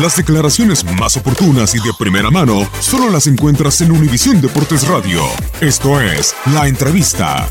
Las declaraciones más oportunas y de primera mano solo las encuentras en Univisión Deportes Radio. Esto es La Entrevista.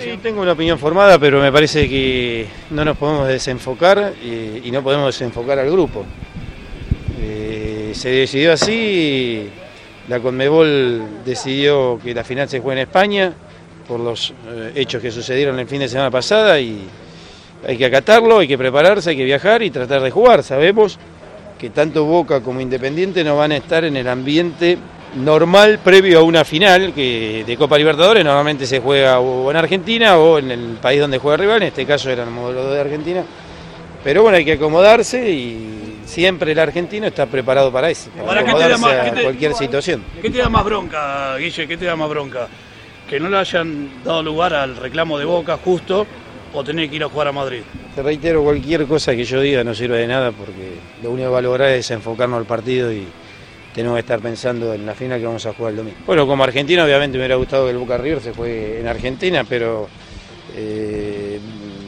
Sí, tengo una opinión formada, pero me parece que no nos podemos desenfocar y, no podemos desenfocar al grupo. Eh, se decidió así, la Conmebol decidió que la final se juegue en España por los eh, hechos que sucedieron el fin de semana pasada y hay que acatarlo, hay que prepararse, hay que viajar y tratar de jugar. Sabemos que tanto Boca como Independiente no van a estar en el ambiente normal previo a una final que de Copa Libertadores normalmente se juega o en Argentina o en el país donde juega el rival, en este caso era el modelo de Argentina. Pero bueno, hay que acomodarse y siempre el argentino está preparado para eso, para Ahora, ¿qué te da acomodarse más- a qué te- cualquier situación. ¿Qué te da más bronca, Guille? ¿Qué te da más bronca? ¿Que no le hayan dado lugar al reclamo de Boca justo o tener que ir a jugar a Madrid? Te reitero, cualquier cosa que yo diga no sirve de nada porque lo único que va a lograr es enfocarnos al partido y tenemos que estar pensando en la final que vamos a jugar el domingo. Bueno, como argentino obviamente me hubiera gustado que el Boca River se juegue en Argentina, pero eh,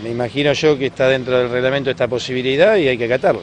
me imagino yo que está dentro del reglamento esta posibilidad y hay que acatarla.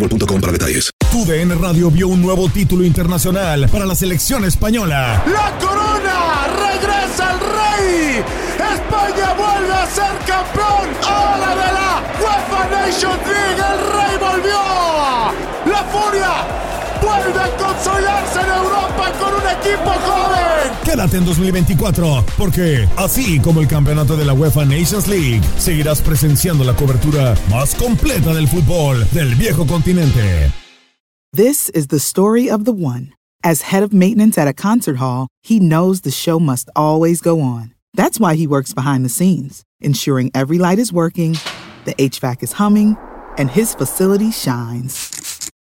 boostmobile.com para detalles. TUDN Radio vio un nuevo título internacional para la selección española. ¡La corona! ¡Regresa el rey! ¡España vuelve a ser campeón! ¡Ahora de la UEFA Nations League! ¡Vuelve a consolidarse en Europa con un equipo joven! Quédate en 2024, porque así como el campeonato de la UEFA Nations League, seguirás presenciando la cobertura más completa del fútbol del viejo continente. This is the story of the one. As head of maintenance at a concert hall, he knows the show must always go on. That's why he works behind the scenes, ensuring every light is working, the HVAC is humming, and his facility shines.